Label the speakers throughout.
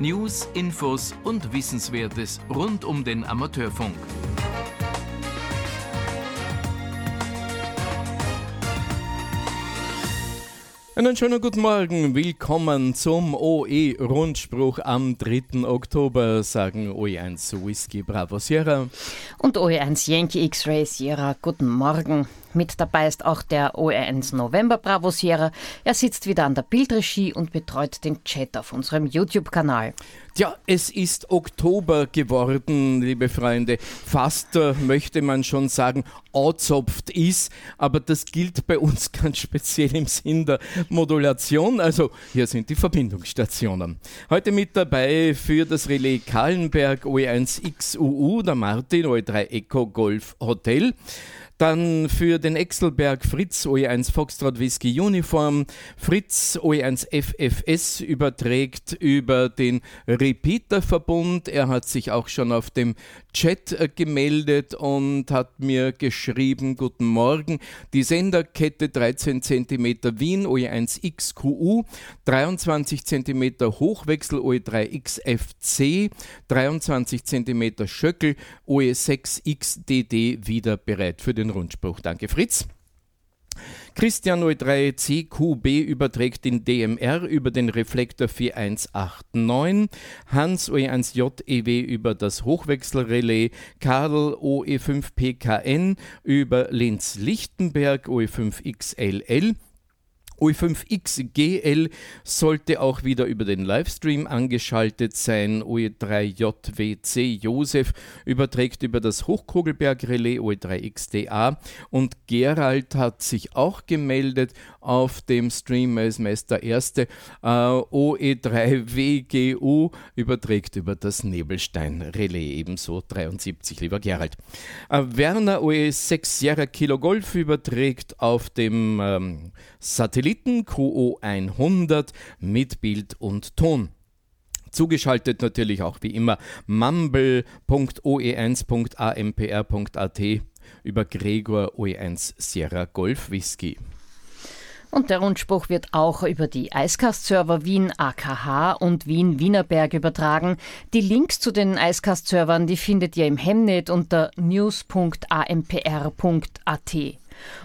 Speaker 1: News, Infos und Wissenswertes rund um den Amateurfunk.
Speaker 2: Einen schönen guten Morgen, willkommen zum OE-Rundspruch am 3. Oktober, sagen OE1 Whisky Bravo Sierra.
Speaker 3: Und OE1 Yankee X-Ray Sierra, guten Morgen. Mit dabei ist auch der OR1 November Bravo Sierra. Er sitzt wieder an der Bildregie und betreut den Chat auf unserem YouTube-Kanal.
Speaker 2: Tja, es ist Oktober geworden, liebe Freunde. Fast äh, möchte man schon sagen, outzopft ist, aber das gilt bei uns ganz speziell im Sinn der Modulation. Also hier sind die Verbindungsstationen. Heute mit dabei für das Relais Kahlenberg OE1XUU, der Martin OE3 Eco Golf Hotel. Dann für den Exelberg Fritz OE1 Foxtrot Whisky Uniform. Fritz OE1 FFS überträgt über den Repeater-Verbund. Er hat sich auch schon auf dem Chat äh, gemeldet und hat mir geschrieben, guten Morgen, die Senderkette 13 cm Wien OE1 XQU, 23 cm Hochwechsel OE3 XFC, 23 cm Schöckel OE6 XDD wieder bereit für den Rundspruch. Danke, Fritz. Christian 03 CQB überträgt den DMR über den Reflektor 4189, Hans OE1JEW über das Hochwechselrelais, Karl OE5PKN über Linz-Lichtenberg OE5XLL, OE5XGL sollte auch wieder über den Livestream angeschaltet sein. OE3JWC Josef überträgt über das Hochkogelberg-Relais OE3XDA und Gerald hat sich auch gemeldet auf dem Stream als Meister Erste. Äh, OE3WGU überträgt über das Nebelstein-Relais ebenso 73, lieber Gerald. Äh, Werner OE6 Sierra Kilo Golf überträgt auf dem ähm, Satelliten Satelliten QO100 mit Bild und Ton. Zugeschaltet natürlich auch wie immer mumble.oe1.ampr.at über Gregor OE1 Sierra Golf Whisky.
Speaker 3: Und der Rundspruch wird auch über die Icecast-Server Wien AKH und Wien Wienerberg übertragen. Die Links zu den Icecast-Servern, die findet ihr im Hemnet unter news.ampr.at.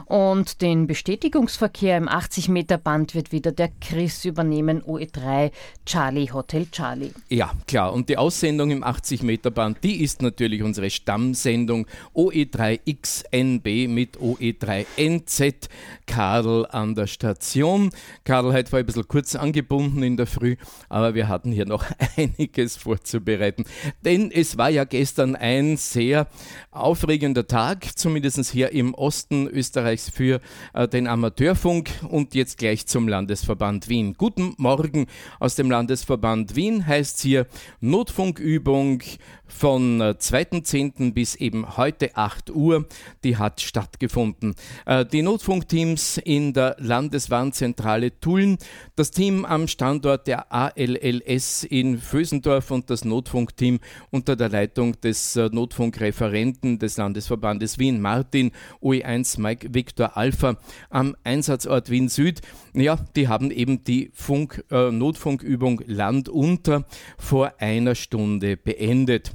Speaker 3: Und den Bestätigungsverkehr im 80-Meter-Band wird wieder der Chris übernehmen, OE3 Charlie Hotel Charlie.
Speaker 2: Ja, klar. Und die Aussendung im 80-Meter-Band, die ist natürlich unsere Stammsendung OE3XNB mit OE3NZ Karl an der Station. Karl heute war ein bisschen kurz angebunden in der Früh, aber wir hatten hier noch einiges vorzubereiten. Denn es war ja gestern ein sehr aufregender Tag, zumindest hier im Osten Österreichs Österreichs für äh, den Amateurfunk und jetzt gleich zum Landesverband Wien. Guten Morgen aus dem Landesverband Wien heißt hier Notfunkübung von 2.10. Äh, bis eben heute 8 Uhr. Die hat stattgefunden. Äh, die Notfunkteams in der Landeswarnzentrale Tulln, das Team am Standort der ALLS in Vösendorf und das Notfunkteam unter der Leitung des äh, Notfunkreferenten des Landesverbandes Wien, Martin OE1 Mike Victor Alpha am Einsatzort Wien Süd. Ja, die haben eben die Funk, äh, Notfunkübung Land unter vor einer Stunde beendet.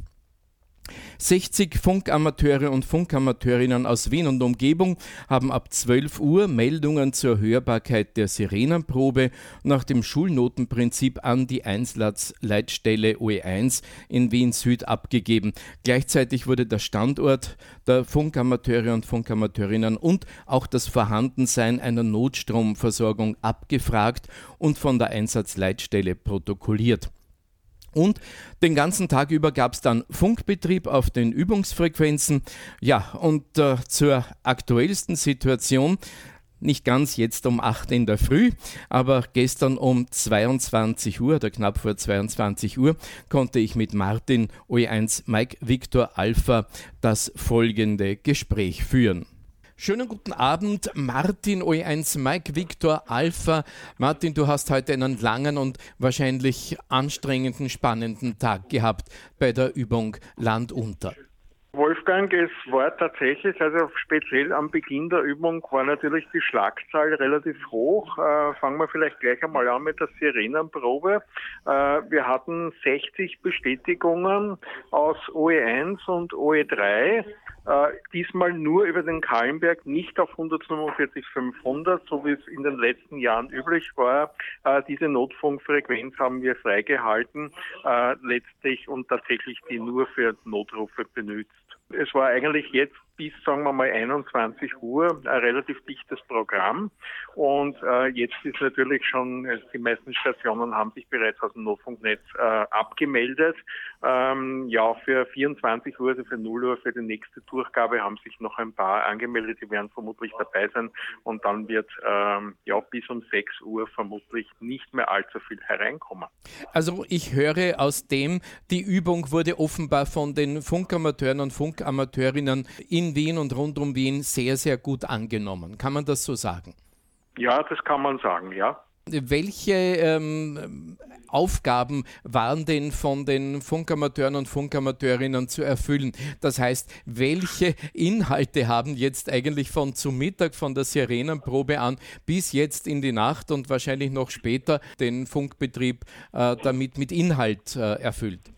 Speaker 2: 60 Funkamateure und Funkamateurinnen aus Wien und Umgebung haben ab 12 Uhr Meldungen zur Hörbarkeit der Sirenenprobe nach dem Schulnotenprinzip an die Einsatzleitstelle OE1 in Wien Süd abgegeben. Gleichzeitig wurde der Standort der Funkamateure und Funkamateurinnen und auch das Vorhandensein einer Notstromversorgung abgefragt und von der Einsatzleitstelle protokolliert. Und den ganzen Tag über gab es dann Funkbetrieb auf den Übungsfrequenzen. Ja, und äh, zur aktuellsten Situation, nicht ganz jetzt um 8 in der Früh, aber gestern um 22 Uhr oder knapp vor 22 Uhr konnte ich mit Martin OE1 Mike Victor Alpha das folgende Gespräch führen. Schönen guten Abend, Martin OE1 Mike Victor Alpha. Martin, du hast heute einen langen und wahrscheinlich anstrengenden, spannenden Tag gehabt bei der Übung Land unter.
Speaker 4: Wolfgang, es war tatsächlich, also speziell am Beginn der Übung war natürlich die Schlagzahl relativ hoch. Äh, fangen wir vielleicht gleich einmal an mit der Sirenenprobe. Äh, wir hatten 60 Bestätigungen aus OE1 und OE3. Äh, diesmal nur über den Kahlenberg, nicht auf 145.500, so wie es in den letzten Jahren üblich war. Äh, diese Notfunkfrequenz haben wir freigehalten, äh, letztlich und tatsächlich die nur für Notrufe benutzt. Es war eigentlich jetzt bis, sagen wir mal, 21 Uhr ein relativ dichtes Programm. Und äh, jetzt ist natürlich schon, also die meisten Stationen haben sich bereits aus dem Notfunknetz äh, abgemeldet. Ähm, ja, für 24 Uhr, also für 0 Uhr, für die nächste Durchgabe haben sich noch ein paar angemeldet, die werden vermutlich dabei sein. Und dann wird ähm, ja bis um 6 Uhr vermutlich nicht mehr allzu viel hereinkommen.
Speaker 2: Also ich höre aus dem, die Übung wurde offenbar von den Funkamateuren und Funkamateurinnen in Wien und rund um Wien sehr, sehr gut angenommen. Kann man das so sagen?
Speaker 4: Ja, das kann man sagen, ja.
Speaker 2: Welche ähm, Aufgaben waren denn von den Funkamateuren und Funkamateurinnen zu erfüllen? Das heißt, welche Inhalte haben jetzt eigentlich von zu Mittag, von der Sirenenprobe an bis jetzt in die Nacht und wahrscheinlich noch später den Funkbetrieb äh, damit mit Inhalt äh, erfüllt?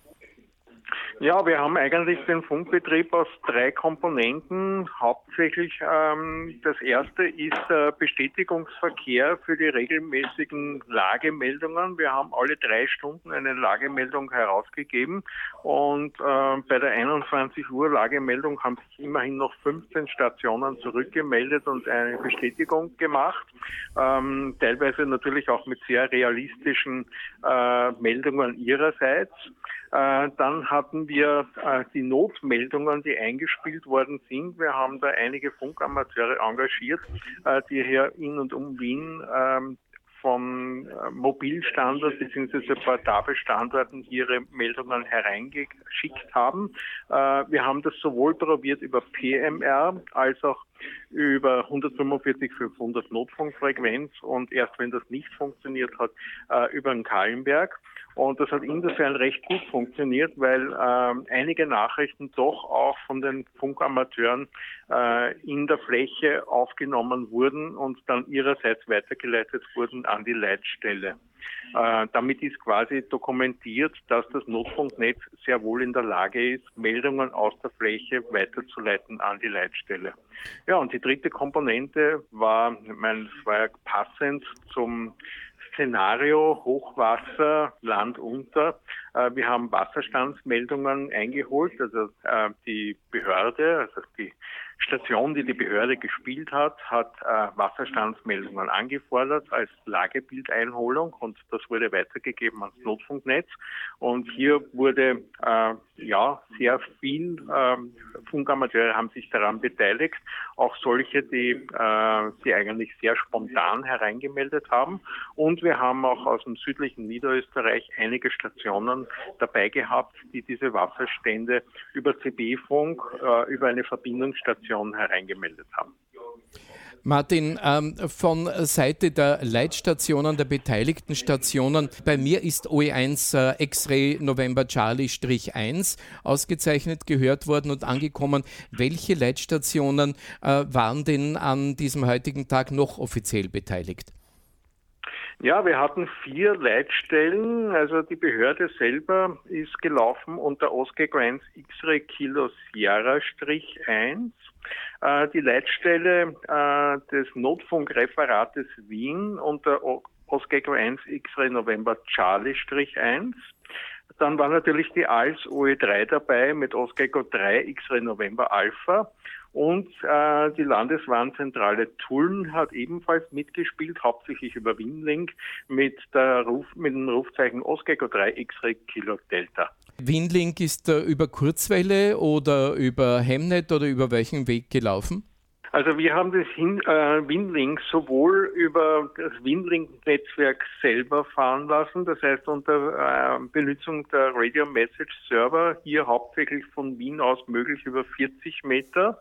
Speaker 4: Ja, wir haben eigentlich den Funkbetrieb aus drei Komponenten. Hauptsächlich ähm, das erste ist der Bestätigungsverkehr für die regelmäßigen Lagemeldungen. Wir haben alle drei Stunden eine Lagemeldung herausgegeben und äh, bei der 21 Uhr Lagemeldung haben sich immerhin noch 15 Stationen zurückgemeldet und eine Bestätigung gemacht. Ähm, teilweise natürlich auch mit sehr realistischen äh, Meldungen ihrerseits. Äh, dann hatten wir äh, die Notmeldungen, die eingespielt worden sind. Wir haben da einige Funkamateure engagiert, äh, die hier in und um Wien ähm, von Mobilstandort bzw. Portabelstandorten ihre Meldungen hereingeschickt haben. Wir haben das sowohl probiert über PMR als auch über 145 500 Notfunkfrequenz und erst wenn das nicht funktioniert hat, über den Kahlenberg. Und das hat insofern recht gut funktioniert, weil äh, einige Nachrichten doch auch von den Funkamateuren äh, in der Fläche aufgenommen wurden und dann ihrerseits weitergeleitet wurden an die Leitstelle. Äh, damit ist quasi dokumentiert, dass das Notfunknetz sehr wohl in der Lage ist, Meldungen aus der Fläche weiterzuleiten an die Leitstelle. Ja, und die dritte Komponente war, ich meine, es war ja passend zum Szenario Hochwasser, Land unter. Äh, wir haben Wasserstandsmeldungen eingeholt, also äh, die Behörde, also die Station, die die Behörde gespielt hat, hat äh, Wasserstandsmeldungen angefordert als Lagebildeinholung und das wurde weitergegeben ans Notfunknetz. Und hier wurde äh, ja sehr viel Funkamateure haben sich daran beteiligt, auch solche, die äh, sie eigentlich sehr spontan hereingemeldet haben. Und wir haben auch aus dem südlichen Niederösterreich einige Stationen dabei gehabt, die diese Wasserstände über CB-Funk, äh, über eine Verbindungsstation hereingemeldet haben.
Speaker 2: Martin, ähm, von Seite der Leitstationen, der beteiligten Stationen, bei mir ist OE1 äh, X-Ray November Charlie-1 ausgezeichnet gehört worden und angekommen. Welche Leitstationen äh, waren denn an diesem heutigen Tag noch offiziell beteiligt?
Speaker 4: Ja, wir hatten vier Leitstellen. Also die Behörde selber ist gelaufen unter Oscar Grants X-Ray Kilo Sierra-1. Äh, die Leitstelle äh, des Notfunkreferates Wien unter Osgecko 1 X-Ray November Charlie-1. Dann war natürlich die ALS OE3 dabei mit Osgecko 3 X-Ray November Alpha und äh, die Landeswarnzentrale Tulln hat ebenfalls mitgespielt, hauptsächlich über Winlink mit, der Ruf, mit dem Rufzeichen Osgecko 3 X-Ray Kilo Delta.
Speaker 2: Winlink ist äh, über Kurzwelle oder über Hemnet oder über welchen Weg gelaufen?
Speaker 4: Also wir haben das Hin äh, Winlink sowohl über das Winlink-Netzwerk selber fahren lassen, das heißt unter äh, Benutzung der Radio Message Server, hier hauptsächlich von Wien aus möglich über 40 Meter,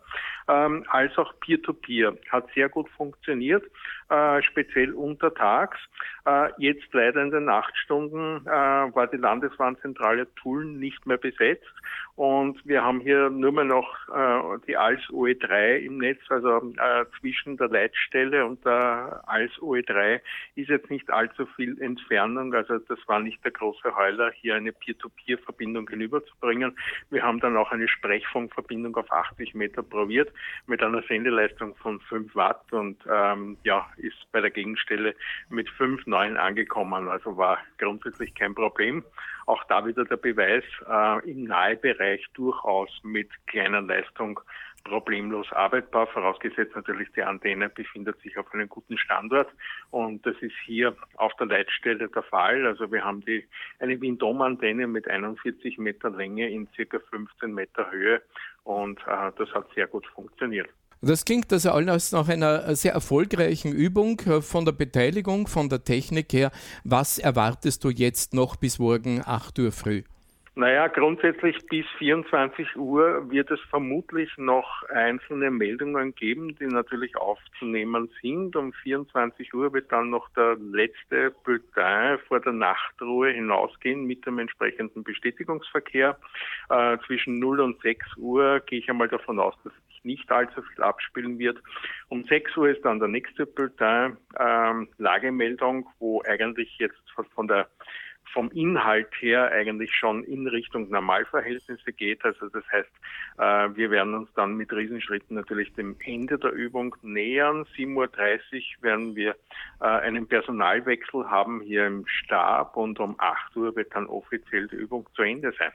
Speaker 4: ähm, als auch Peer-to-Peer. -Peer. Hat sehr gut funktioniert. äh, speziell untertags. Äh, jetzt leider in den Nachtstunden äh, war die Landeswarnzentrale Tulln nicht mehr besetzt und wir haben hier nur mehr noch äh, die ALS OE3 im Netz, also äh, zwischen der Leitstelle und der ALS OE3 ist jetzt nicht allzu viel Entfernung, also das war nicht der große Heuler, hier eine Peer-to-Peer-Verbindung hinüberzubringen. Wir haben dann auch eine Sprechfunkverbindung auf 80 Meter probiert mit einer Sendeleistung von 5 Watt und ähm, ja, ist bei der Gegenstelle mit 5,9 angekommen, also war grundsätzlich kein Problem. Auch da wieder der Beweis, äh, im Nahebereich durchaus mit kleiner Leistung problemlos arbeitbar, vorausgesetzt natürlich die Antenne befindet sich auf einem guten Standort und das ist hier auf der Leitstelle der Fall. Also wir haben die, eine Windom-Antenne mit 41 Meter Länge in circa 15 Meter Höhe und äh, das hat sehr gut funktioniert.
Speaker 2: Das klingt also alles nach einer sehr erfolgreichen Übung äh, von der Beteiligung, von der Technik her. Was erwartest du jetzt noch bis morgen 8 Uhr früh?
Speaker 4: Naja, grundsätzlich bis 24 Uhr wird es vermutlich noch einzelne Meldungen geben, die natürlich aufzunehmen sind. Um 24 Uhr wird dann noch der letzte Bulletin vor der Nachtruhe hinausgehen mit dem entsprechenden Bestätigungsverkehr. Äh, zwischen 0 und 6 Uhr gehe ich einmal davon aus, dass sich nicht allzu viel abspielen wird. Um 6 Uhr ist dann der nächste Bulletin, äh, Lagemeldung, wo eigentlich jetzt von der vom Inhalt her eigentlich schon in Richtung Normalverhältnisse geht. Also das heißt, äh, wir werden uns dann mit Riesenschritten natürlich dem Ende der Übung nähern. 7.30 Uhr werden wir äh, einen Personalwechsel haben hier im Stab und um 8 Uhr wird dann offiziell die Übung zu Ende sein.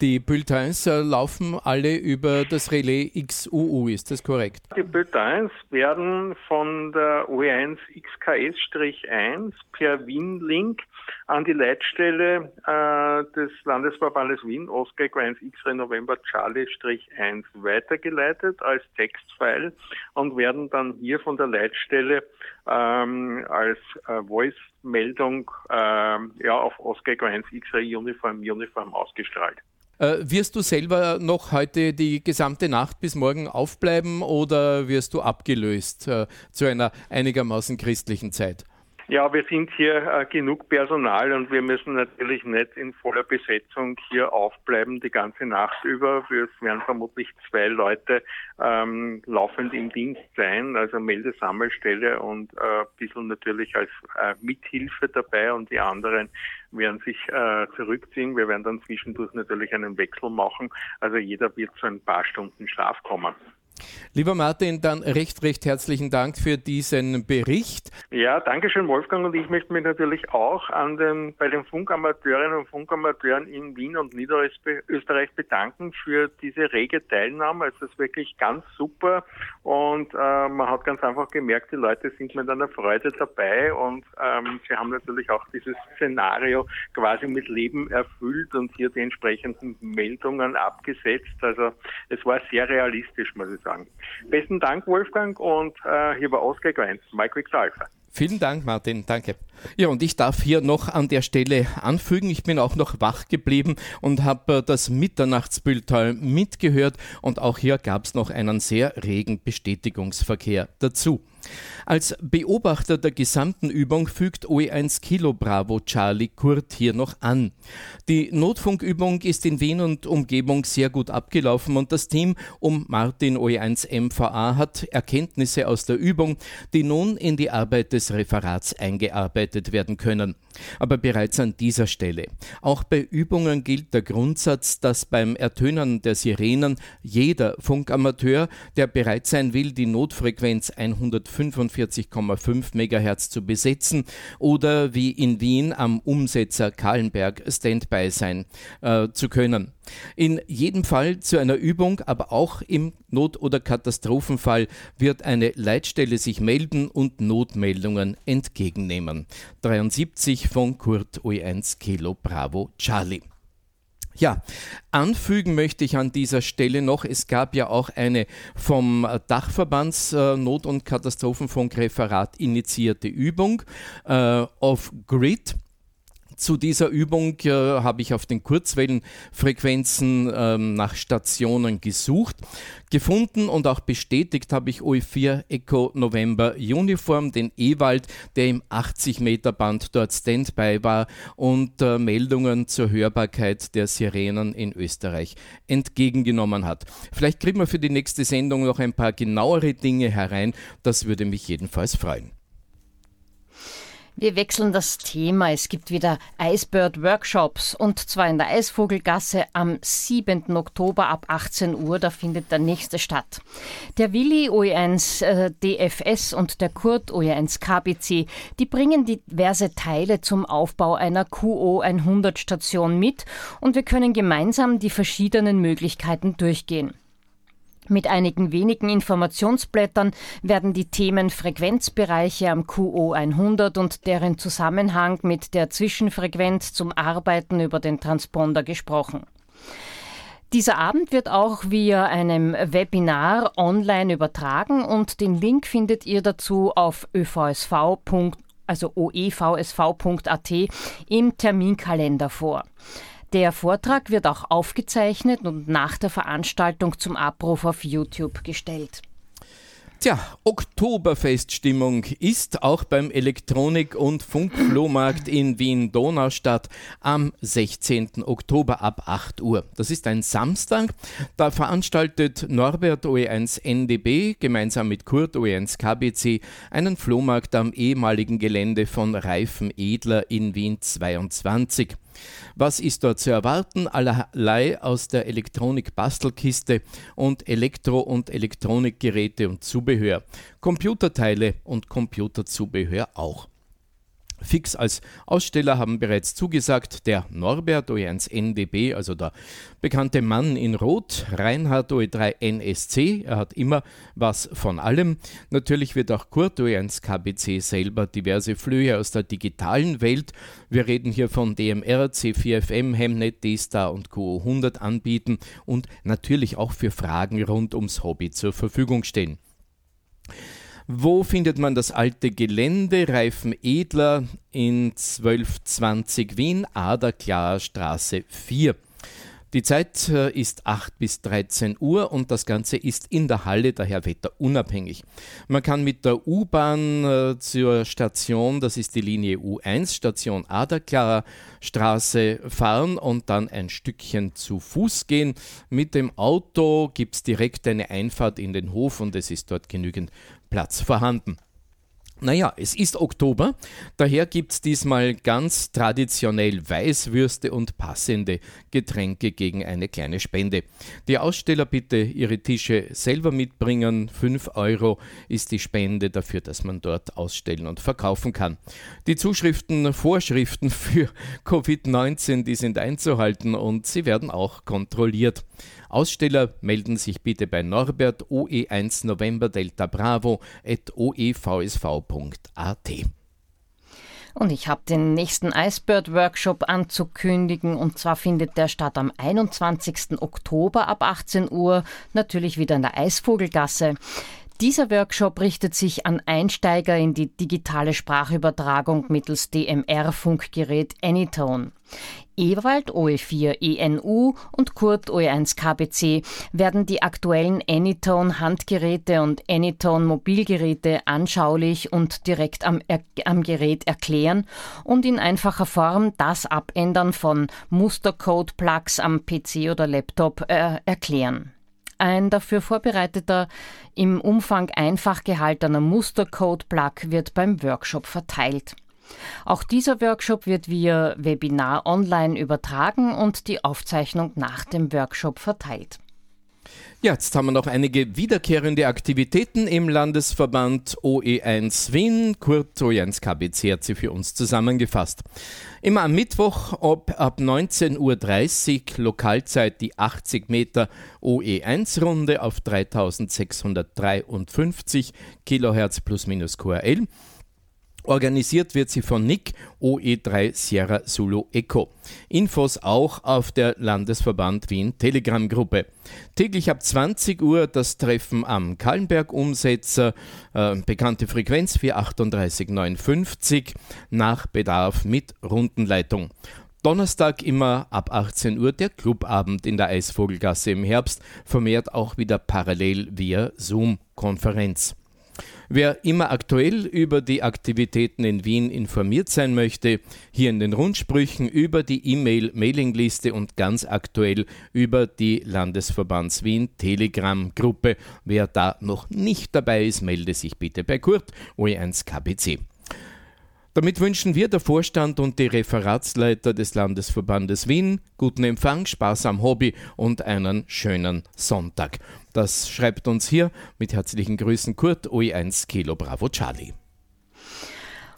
Speaker 2: Die Bulletins äh, laufen alle über das Relais XUU, ist das korrekt?
Speaker 4: Die Bulletins werden von der OE1 XKS-1 per Wien-Link an die Leitstelle äh, des Landesverbandes Wien, Oscar 1 X-Ray November Charlie-1 weitergeleitet als Textfile und werden dann hier von der Leitstelle ähm, als äh, Voice-Meldung äh, ja, auf Oscar 1 X-Ray Uniform Uniform ausgestrahlt.
Speaker 2: Äh, wirst du selber noch heute die gesamte Nacht bis morgen aufbleiben oder wirst du abgelöst äh, zu einer einigermaßen christlichen Zeit?
Speaker 4: Ja, wir sind hier äh, genug Personal und wir müssen natürlich nicht in voller Besetzung hier aufbleiben die ganze Nacht über. Wir werden vermutlich zwei Leute ähm, laufend im Dienst sein, also Meldesammelstelle und äh, ein bisschen natürlich als äh, Mithilfe dabei und die anderen werden sich äh, zurückziehen. Wir werden dann zwischendurch natürlich einen Wechsel machen. Also jeder wird zu ein paar Stunden Schlaf kommen.
Speaker 2: Lieber Martin, dann recht, recht herzlichen Dank für diesen Bericht.
Speaker 4: Ja, danke schön, Wolfgang. Und ich möchte mich natürlich auch an den, bei den Funkamateurinnen und Funkamateuren in Wien und Niederösterreich bedanken für diese rege Teilnahme. Es ist wirklich ganz super. Und äh, man hat ganz einfach gemerkt, die Leute sind mit einer Freude dabei und ähm, sie haben natürlich auch dieses Szenario quasi mit Leben erfüllt und hier die entsprechenden Meldungen abgesetzt. Also es war sehr realistisch, muss ich sagen sagen. Besten Dank, Wolfgang, und äh, hier war Ausgang 1, Mike Wix Alpha.
Speaker 2: Vielen Dank, Martin. Danke. Ja, und ich darf hier noch an der Stelle anfügen, ich bin auch noch wach geblieben und habe äh, das Mitternachtsbülltal mitgehört und auch hier gab es noch einen sehr regen Bestätigungsverkehr dazu. Als Beobachter der gesamten Übung fügt OE1 Kilo Bravo Charlie Kurt hier noch an. Die Notfunkübung ist in Wien und Umgebung sehr gut abgelaufen und das Team um Martin OE1 MVA hat Erkenntnisse aus der Übung, die nun in die Arbeit des Referats eingearbeitet werden können. Aber bereits an dieser Stelle. Auch bei Übungen gilt der Grundsatz, dass beim Ertönen der Sirenen jeder Funkamateur, der bereit sein will, die Notfrequenz 145,5 MHz zu besetzen oder wie in Wien am Umsetzer Kahlenberg Standby sein äh, zu können. In jedem Fall zu einer Übung, aber auch im Not- oder Katastrophenfall wird eine Leitstelle sich melden und Notmeldungen entgegennehmen. 73 von Kurt OE1 Kilo Bravo Charlie. Ja, anfügen möchte ich an dieser Stelle noch, es gab ja auch eine vom Dachverbands äh, Not- und Katastrophenfunk Referat initiierte Übung äh, auf Grid Zu dieser Übung äh, habe ich auf den Kurzwellenfrequenzen ähm, nach Stationen gesucht. Gefunden und auch bestätigt habe ich OE4 Echo November Uniform, den Ewald, der im 80 Meter Band dort Standby war und äh, Meldungen zur Hörbarkeit der Sirenen in Österreich entgegengenommen hat. Vielleicht kriegen wir für die nächste Sendung noch ein paar genauere Dinge herein. Das würde mich jedenfalls freuen.
Speaker 3: Wir wechseln das Thema. Es gibt wieder Icebird Workshops und zwar in der Eisvogelgasse am 7. Oktober ab 18 Uhr. Da findet der nächste statt. Der Willi OE1 äh, DFS und der Kurt OE1 KBC, die bringen diverse Teile zum Aufbau einer QO 100 Station mit und wir können gemeinsam die verschiedenen Möglichkeiten durchgehen. Mit einigen wenigen Informationsblättern werden die Themen Frequenzbereiche am QO 100 und deren Zusammenhang mit der Zwischenfrequenz zum Arbeiten über den Transponder gesprochen. Dieser Abend wird auch via einem Webinar online übertragen und den Link findet ihr dazu auf övsv. also oevsv.at im Terminkalender vor. Der Vortrag wird auch aufgezeichnet und nach der Veranstaltung zum Abruf auf YouTube gestellt.
Speaker 2: Tja, Oktoberfeststimmung ist auch beim Elektronik- und Funkflohmarkt in Wien-Donaustadt am 16. Oktober ab 8 Uhr. Das ist ein Samstag. Da veranstaltet Norbert OE1 NDB gemeinsam mit Kurt OE1 KBC einen Flohmarkt am ehemaligen Gelände von Reifen Edler in Wien 22. Was ist dort zu erwarten? Allerlei aus der Elektronik-Bastelkiste und Elektro- und Elektronikgeräte und Zubehör. Computerteile und Computerzubehör auch. Fix als Aussteller haben bereits zugesagt der Norbert OE1 NDB, also der bekannte Mann in Rot, Reinhard OE3 NSC, er hat immer was von allem. Natürlich wird auch Kurt OE1 KBC selber diverse Flöhe aus der digitalen Welt, wir reden hier von DMR, C4FM, Hemnet, D-Star und QO100 anbieten und natürlich auch für Fragen rund ums Hobby zur Verfügung stehen. Wo findet man das alte Gelände? Reifen Edler in 1220 Wien, Aderklarer Straße 4. Die Zeit äh, ist 8 bis 13 Uhr und das Ganze ist in der Halle, daher wetterunabhängig. Man kann mit der U-Bahn äh, zur Station, das ist die Linie U1, Station Aderklarer Straße fahren und dann ein Stückchen zu Fuß gehen. Mit dem Auto gibt es direkt eine Einfahrt in den Hof und es ist dort genügend Platz vorhanden. Naja, es ist Oktober, daher gibt es diesmal ganz traditionell Weißwürste und passende Getränke gegen eine kleine Spende. Die Aussteller bitte ihre Tische selber mitbringen. 5 Euro ist die Spende dafür, dass man dort ausstellen und verkaufen kann. Die Zuschriften, Vorschriften für Covid-19, die sind einzuhalten und sie werden auch kontrolliert. Aussteller melden sich bitte bei Norbert OE1 November Delta Bravo at oevsv.at.
Speaker 3: Und ich habe den nächsten Icebird Workshop anzukündigen und zwar findet der statt am 21. Oktober ab 18 Uhr, natürlich wieder in der Eisvogelgasse. Dieser Workshop richtet sich an Einsteiger in die digitale Sprachübertragung mittels DMR-Funkgerät Anytone. Ewald OE4 ENU und Kurt OE1 KBC werden die aktuellen Anytone Handgeräte und Anytone Mobilgeräte anschaulich und direkt am, am Gerät erklären und in einfacher Form das Abändern von Mustercode-Plugs am PC oder Laptop äh, erklären. Ein dafür vorbereiteter, im Umfang einfach gehaltener Mustercode-Plug wird beim Workshop verteilt. Auch dieser Workshop wird via Webinar online übertragen und die Aufzeichnung nach dem Workshop verteilt.
Speaker 2: Ja, jetzt haben wir noch einige wiederkehrende Aktivitäten im Landesverband OE1 Wien. Kurt OE1 KBC hat sie für uns zusammengefasst. Immer am Mittwoch ob, ab 19.30 Uhr Lokalzeit die 80 Meter OE1-Runde auf 3653 Kilohertz plus minus QRL. Organisiert wird sie von Nick OE3 Sierra Zulu Echo. Infos auch auf der Landesverband Wien Telegram Gruppe. Täglich ab 20 Uhr das Treffen am Kallenberg Umsetzer, äh, bekannte Frequenz 43859, nach Bedarf mit Rundenleitung. Donnerstag immer ab 18 Uhr der Clubabend in der Eisvogelgasse im Herbst, vermehrt auch wieder parallel via Zoom-Konferenz. Wer immer aktuell über die Aktivitäten in Wien informiert sein möchte, hier in den Rundsprüchen über die E-Mail-Mailingliste und ganz aktuell über die Landesverbands Wien Telegram-Gruppe. Wer da noch nicht dabei ist, melde sich bitte bei Kurt OE1 KBC. Damit wünschen wir der Vorstand und die Referatsleiter des Landesverbandes Wien guten Empfang, Spaß am Hobby und einen schönen Sonntag. Das schreibt uns hier mit herzlichen Grüßen Kurt OE1 Kilo Bravo Charlie.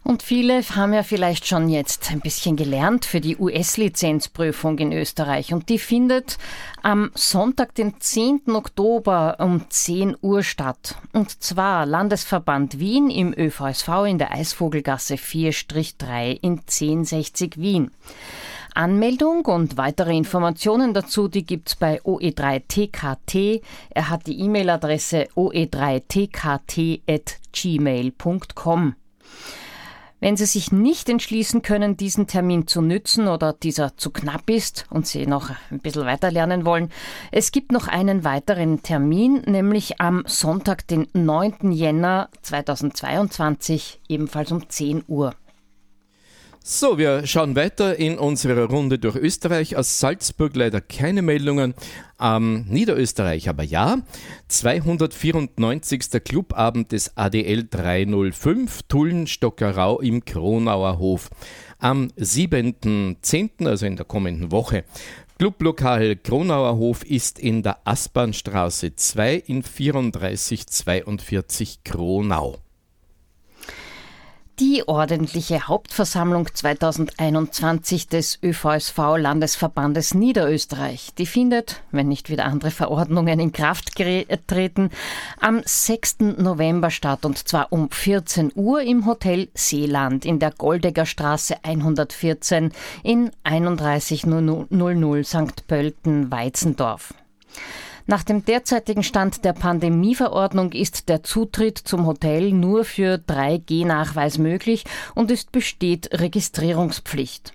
Speaker 3: Und viele haben ja vielleicht schon jetzt ein bisschen gelernt für die US-Lizenzprüfung in Österreich. Und die findet am Sonntag, den 10. Oktober um 10 Uhr statt. Und zwar Landesverband Wien im ÖVSV in der Eisvogelgasse 4-3 in 1060 Wien. Anmeldung und weitere Informationen dazu, die gibt's bei OE3TKT. Er hat die E-Mail-Adresse oe3tkt.gmail.com. Wenn Sie sich nicht entschließen können, diesen Termin zu nützen oder dieser zu knapp ist und Sie noch ein bisschen weiter lernen wollen, es gibt noch einen weiteren Termin, nämlich am Sonntag, den 9. Jänner 2022, ebenfalls um 10 Uhr.
Speaker 2: So, wir schauen weiter in unserer Runde durch Österreich. Aus Salzburg leider keine Meldungen. Ähm, Niederösterreich aber ja. 294. Clubabend des ADL 305 Tullen-Stockerau im Kronauer Hof. Am 7.10., also in der kommenden Woche. Clublokal Kronauer Hof ist in der Aspernstraße 2 in 3442 Kronau.
Speaker 3: Die ordentliche Hauptversammlung 2021 des ÖVSV Landesverbandes Niederösterreich, die findet, wenn nicht wieder andere Verordnungen in Kraft treten, am 6. November statt und zwar um 14 Uhr im Hotel Seeland in der Goldegger Straße 114 in 3100 St. Pölten, Weizendorf. Nach dem derzeitigen Stand der Pandemieverordnung ist der Zutritt zum Hotel nur für 3G-Nachweis möglich und es besteht Registrierungspflicht.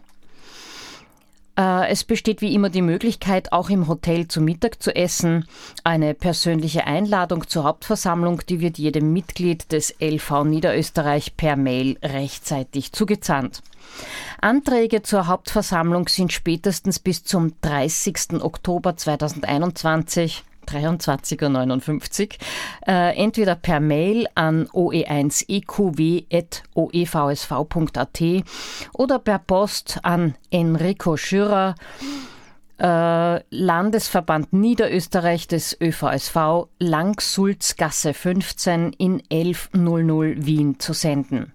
Speaker 3: Äh, es besteht wie immer die Möglichkeit, auch im Hotel zu Mittag zu essen. Eine persönliche Einladung zur Hauptversammlung, die wird jedem Mitglied des LV Niederösterreich per Mail rechtzeitig zugesandt. Anträge zur Hauptversammlung sind spätestens bis zum 30. Oktober 2021 23.59 Uhr, äh, entweder per Mail an oe1eqw.oevsv.at oder per Post an Enrico Schürer, äh, Landesverband Niederösterreich des ÖVSV, Langsulzgasse 15 in 1100 Wien zu senden.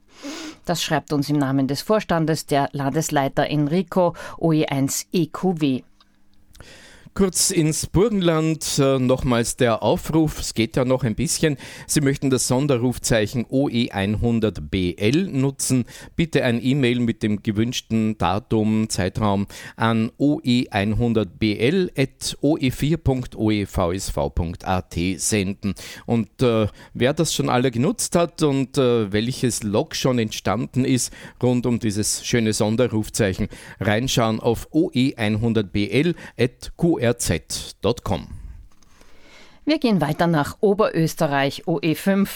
Speaker 3: Das schreibt uns im Namen des Vorstandes der Landesleiter Enrico OE1 EQW.
Speaker 2: Kurz ins Burgenland äh, nochmals der Aufruf, es geht ja noch ein bisschen. Sie möchten das Sonderrufzeichen OE100BL nutzen. Bitte ein E-Mail mit dem gewünschten Datum, Zeitraum an oe100bl.oe4.oevsv.at senden. Und äh, wer das schon alle genutzt hat und äh, welches Log schon entstanden ist rund um dieses schöne Sonderrufzeichen, reinschauen auf oe100bl.qr orz.com.
Speaker 3: Wir gehen weiter nach Oberösterreich, OE5.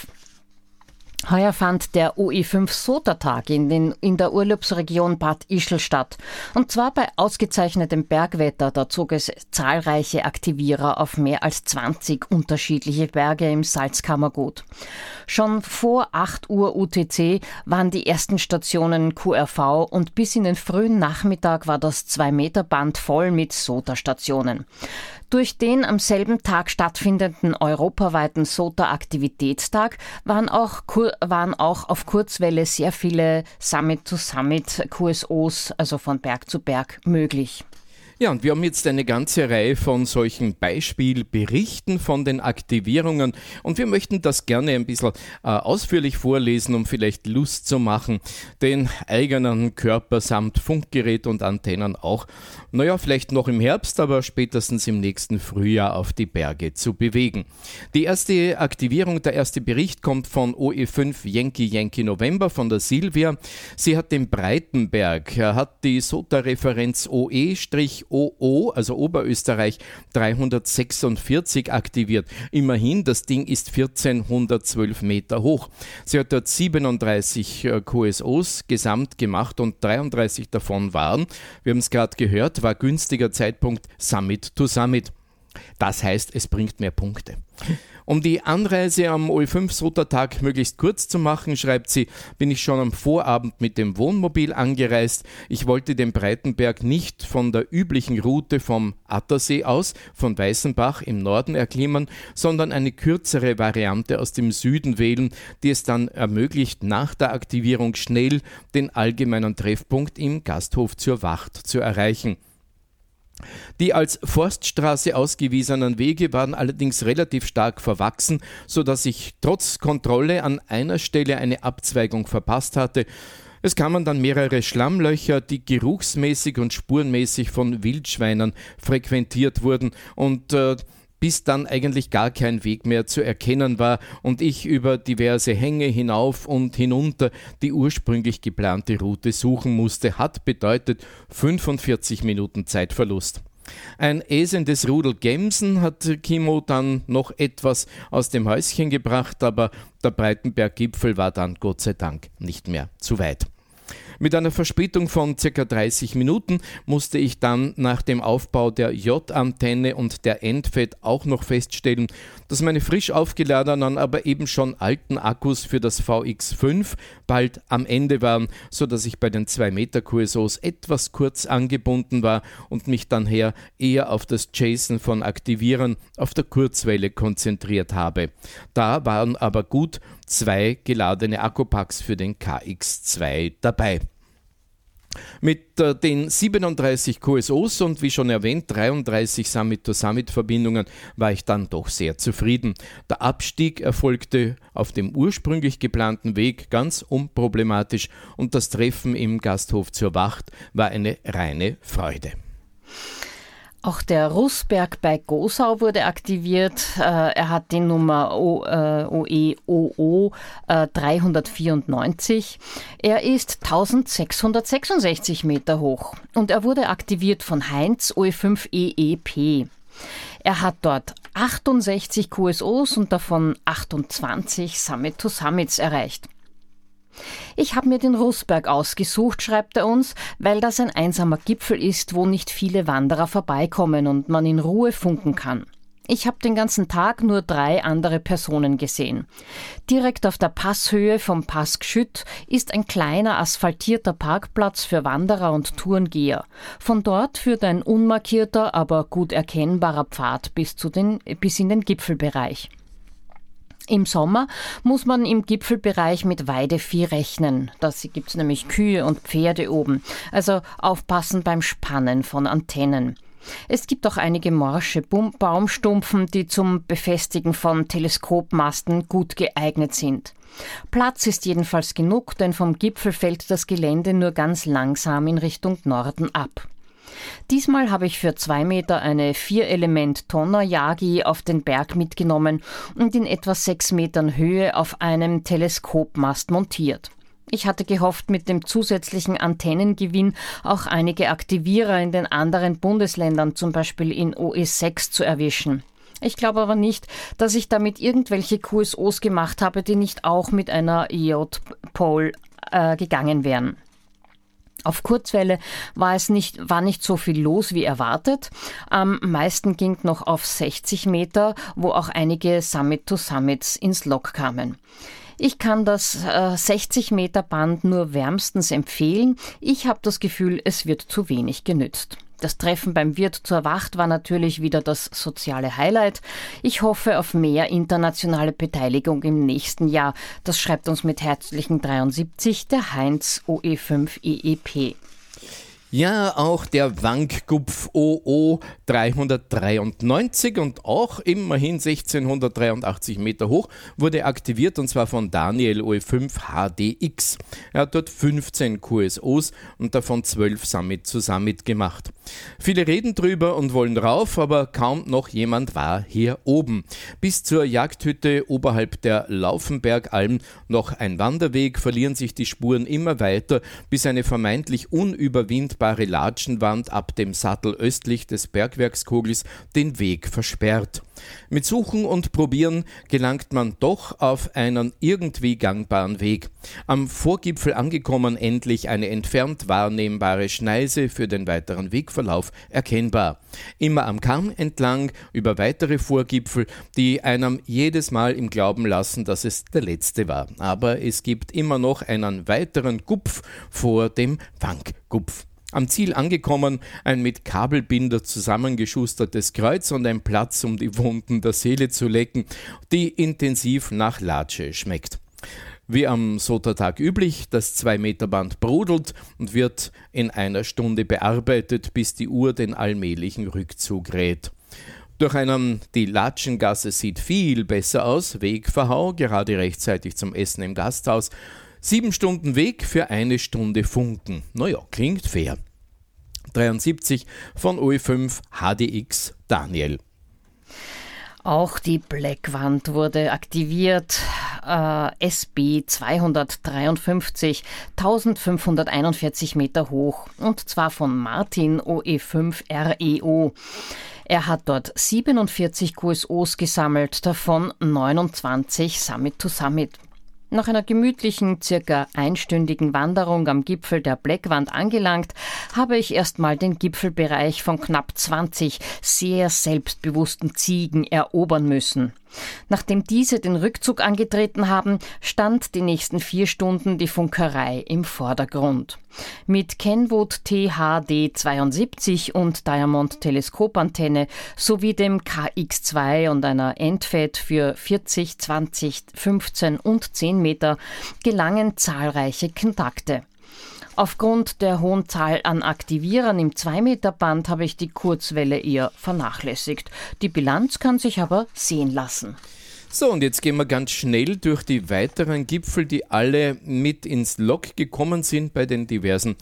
Speaker 3: Heuer fand der OE5 Sotertag in, den, in der Urlaubsregion Bad Ischl statt. Und zwar bei ausgezeichnetem Bergwetter. Da zog es zahlreiche Aktivierer auf mehr als 20 unterschiedliche Berge im Salzkammergut. Schon vor 8 Uhr UTC waren die ersten Stationen QRV und bis in den frühen Nachmittag war das 2-Meter-Band voll mit Sota-Stationen. Durch den am selben Tag stattfindenden europaweiten SOTA-Aktivitätstag waren auch, waren auch auf Kurzwelle sehr viele Summit-to-Summit QSOs, also von Berg zu Berg, möglich.
Speaker 2: Ja, und wir haben jetzt eine ganze Reihe von solchen Beispielberichten von den Aktivierungen und wir möchten das gerne ein bisschen äh, ausführlich vorlesen, um vielleicht Lust zu machen, den eigenen Körper samt Funkgerät und Antennen auch, naja, vielleicht noch im Herbst, aber spätestens im nächsten Frühjahr auf die Berge zu bewegen. Die erste Aktivierung, der erste Bericht kommt von OE5 Yankee Yankee November von der Silvia. Sie hat den Breitenberg, hat die SOTA-Referenz OE- OO, also Oberösterreich, 346 aktiviert. Immerhin, das Ding ist 1412 Meter hoch. Sie hat dort 37 äh, QSOs gesamt gemacht und 33 davon waren, wir haben es gerade gehört, war günstiger Zeitpunkt Summit to Summit. Das heißt, es bringt mehr Punkte. Um die Anreise am OE5-Sotertag möglichst kurz zu machen, schreibt sie, bin ich schon am Vorabend mit dem Wohnmobil angereist. Ich wollte den Breitenberg nicht von der üblichen Route vom Attersee aus, von Weißenbach im Norden erklimmen, sondern eine kürzere Variante aus dem Süden wählen, die es dann ermöglicht, nach der Aktivierung schnell den allgemeinen Treffpunkt im Gasthof zur Wacht zu erreichen. Die als Forststraße ausgewiesenen Wege waren allerdings relativ stark verwachsen, so dass ich trotz Kontrolle an einer Stelle eine Abzweigung verpasst hatte. Es kamen dann mehrere Schlammlöcher, die geruchsmäßig und spurenmäßig von Wildschweinen frequentiert wurden und äh, bis dann eigentlich gar kein Weg mehr zu erkennen war und ich über diverse Hänge hinauf und hinunter die ursprünglich geplante Route suchen musste, hat bedeutet 45 Minuten Zeitverlust. Ein äsendes Rudel Gemsen hat Kimo dann noch etwas aus dem Häuschen gebracht, aber der Breitenberggipfel war dann Gott sei Dank nicht mehr zu weit. Mit einer Verspätung von ca. 30 Minuten musste ich dann nach dem Aufbau der J-Antenne und der Endfed auch noch feststellen, dass meine frisch aufgeladenen, aber eben schon alten Akkus für das VX5 bald am Ende waren, so dass ich bei den 2 Meter QSOs etwas kurz angebunden war und mich dann her eher auf das Jason von Aktivieren auf der Kurzwelle konzentriert habe. Da waren aber gut zwei geladene Akkupacks für den KX2 dabei. Mit äh, den 37 QSOs und wie schon erwähnt 33 Summit-to-Summit-Verbindungen war ich dann doch sehr zufrieden. Der Abstieg erfolgte auf dem ursprünglich geplanten Weg ganz unproblematisch und das Treffen im Gasthof zur Wacht war eine reine Freude.
Speaker 3: Auch der Russberg bei Gosau wurde aktiviert. Äh, er hat die Nummer OEOO äh, 394. Äh, er ist 1666 Meter hoch und er wurde aktiviert von Heinz OE5EEP. Er hat dort 68 QSOs und davon 28 Summit-to-Summits erreicht. Ich habe mir den Russberg ausgesucht, schreibt er uns, weil das ein einsamer Gipfel ist, wo nicht viele Wanderer vorbeikommen und man in Ruhe funken kann. Ich habe den ganzen Tag nur drei andere Personen gesehen. Direkt auf der Passhöhe vom Pass Gschütt ist ein kleiner asphaltierter Parkplatz für Wanderer und Tourengeher. Von dort führt ein unmarkierter, aber gut erkennbarer Pfad bis, zu den, bis in den Gipfelbereich. Im Sommer muss man im Gipfelbereich mit Weidevieh rechnen. Da gibt es nämlich Kühe und Pferde oben. Also aufpassen beim Spannen von Antennen. Es gibt auch einige morsche Baumstumpfen, die zum Befestigen von Teleskopmasten gut geeignet sind. Platz ist jedenfalls genug, denn vom Gipfel fällt das Gelände nur ganz langsam in Richtung Norden ab. Diesmal habe ich für zwei Meter eine Vier-Element-Tonner-Yagi auf den Berg mitgenommen und in etwa sechs Metern Höhe auf einem Teleskopmast montiert. Ich hatte gehofft, mit dem zusätzlichen Antennengewinn auch einige Aktivierer in den anderen Bundesländern, zum Beispiel in OE6, zu erwischen. Ich glaube aber nicht, dass ich damit irgendwelche QSOs gemacht habe, die nicht auch mit einer J-Pole äh, gegangen wären. Auf Kurzwelle war es nicht, war nicht so viel los wie erwartet. Am meisten ging noch auf 60 Meter, wo auch einige Summit-to-Summits ins Lok kamen. Ich kann das äh, 60 Meter Band nur wärmstens empfehlen. Ich habe das Gefühl, es wird zu wenig genützt. Das Treffen beim Wirt zur Wacht war natürlich wieder das soziale Highlight. Ich hoffe auf mehr internationale Beteiligung im nächsten Jahr. Das schreibt uns mit herzlichen 73 der Heinz OE5 EEP.
Speaker 2: Ja, auch der Wankgupf OO 393 und auch immerhin 1683 Meter hoch wurde aktiviert und zwar von Daniel OE5 HDX. Er hat dort 15 QSOs und davon 12 Summit zu Summit gemacht. Viele reden drüber und wollen rauf, aber kaum noch jemand war hier oben. Bis zur Jagdhütte oberhalb der Laufenbergalm noch ein Wanderweg, verlieren sich die Spuren immer weiter, bis eine vermeintlich unüberwindbare sichtbare Latschenwand ab dem Sattel östlich des Bergwerkskogels den Weg versperrt. Mit Suchen und Probieren gelangt man doch auf einen irgendwie gangbaren Weg. Am Vorgipfel angekommen endlich eine entfernt wahrnehmbare Schneise für den weiteren Wegverlauf erkennbar. Immer am Kamm entlang über weitere Vorgipfel, die einem jedes Mal im Glauben lassen, dass es der letzte war. Aber es gibt immer noch einen weiteren Gupf vor dem Wanggupf. Am Ziel angekommen, ein mit Kabelbinder zusammengeschustertes Kreuz und ein Platz, um die Wunden der Seele zu lecken, die intensiv nach Latsche schmeckt. Wie am Sotertag üblich, das 2-Meter-Band brodelt und wird in einer Stunde bearbeitet, bis die Uhr den allmählichen Rückzug rät. Durch einen, die Latschengasse sieht viel besser aus, Wegverhau, gerade rechtzeitig zum Essen im Gasthaus, Sieben Stunden Weg für eine Stunde Funken. Naja, klingt fair. 73 von OE5 HDX Daniel.
Speaker 3: Auch die Blackwand wurde aktiviert. Äh, SB 253, 1541 Meter hoch. Und zwar von Martin OE5 REO. Er hat dort 47 QSOs gesammelt, davon 29 Summit to Summit. Nach einer gemütlichen, circa einstündigen Wanderung am Gipfel der Blackwand angelangt, habe ich erstmal den Gipfelbereich von knapp 20 sehr selbstbewussten Ziegen erobern müssen. Nachdem diese den Rückzug angetreten haben, stand die nächsten vier Stunden die Funkerei im Vordergrund. Mit Kenwood THD 72 und Diamond Teleskopantenne sowie dem KX2 und einer Endfed für 40, 20, 15 und 10 Meter gelangen zahlreiche Kontakte. Aufgrund der hohen Zahl an Aktivierern im 2-Meter-Band habe ich die Kurzwelle eher vernachlässigt. Die Bilanz kann sich aber sehen lassen.
Speaker 2: So, und jetzt gehen wir ganz schnell durch die weiteren Gipfel, die alle mit ins Log gekommen sind bei den diversen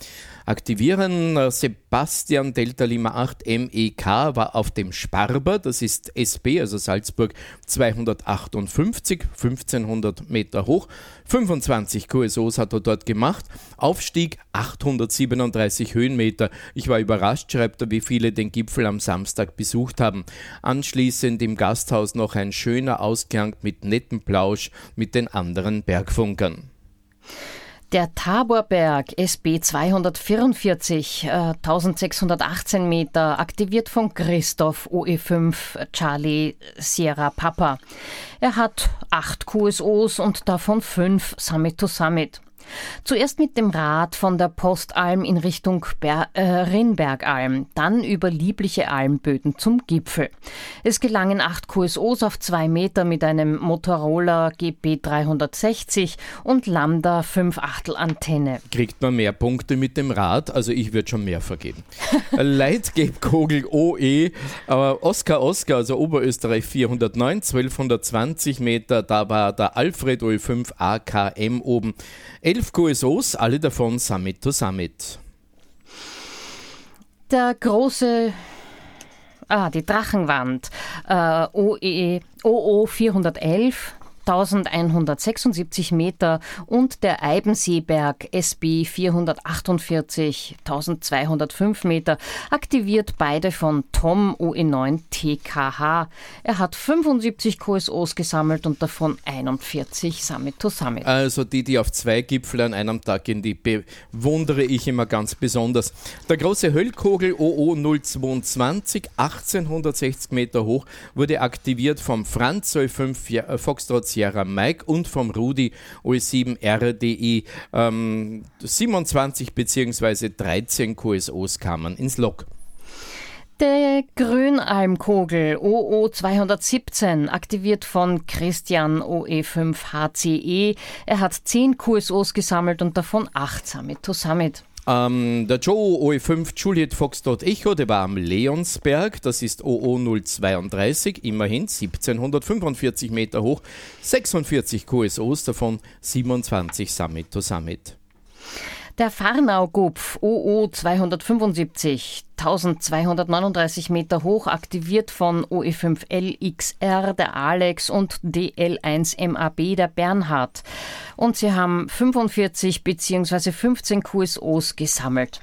Speaker 2: Aktivieren. Sebastian Delta Lima 8 MEK war auf dem Sparber, das ist SB, also Salzburg 258, 1500 Meter hoch. 25 QSOs hat er dort gemacht. Aufstieg 837 Höhenmeter. Ich war überrascht, schreibt er, wie viele den Gipfel am Samstag besucht haben. Anschließend im Gasthaus noch ein schöner Ausklang mit nettem Plausch mit den anderen Bergfunkern.
Speaker 3: Der Taborberg SB 244, äh, 1618 Meter, aktiviert von Christoph OE5 Charlie Sierra Papa. Er hat acht QSOs und davon fünf Summit to Summit. Zuerst mit dem Rad von der Postalm in Richtung Ber äh, Rinnbergalm, dann über liebliche Almböden zum Gipfel. Es gelangen acht QSOs auf zwei Meter mit einem Motorola GP 360 und Lambda 5 Achtel Antenne.
Speaker 2: Kriegt man mehr Punkte mit dem Rad? Also ich würde schon mehr vergeben. Leitgebkogel OE, aber Oscar Oscar, also Oberösterreich 409, 1220 Meter, da war der Alfred OE5 AKM oben. Elf QSOs, alle davon Summit to Summit.
Speaker 3: Der große Ah, die Drachenwand. Äh, OE, OO 411 1176 Meter und der Eibenseeberg SB 448 1205 Meter, aktiviert beide von Tom OE9 TKH. Er hat 75 QSOs gesammelt und davon 41 Summit to Summit.
Speaker 2: Also die, die auf zwei Gipfel an einem Tag gehen, die bewundere ich immer ganz besonders. Der große Höllkogel OO 022, 1860 Meter hoch, wurde aktiviert vom Franz 05 Foxtrot Sierra Mike und vom Rudi OE7 RDI ähm, 27 bzw. 13 QSOs kamen ins Log.
Speaker 3: Der Grünalmkogel OO 217, aktiviert von Christian OE5 HCE. Er hat 10 QSOs gesammelt und davon 8 Summit to Summit.
Speaker 2: Ähm, der Joe OE5 Juliet Foxtrot Echo, der war am Leonsberg, das ist OO 032, immerhin 1745 Meter hoch, 46 QSOs, davon 27 Summit to Summit.
Speaker 3: Der Farnau-Gupf OO 275, 1239 Meter hoch, aktiviert von OE5LXR der Alex und DL1MAB der Bernhard. Und sie haben 45 bzw. 15 QSOs gesammelt.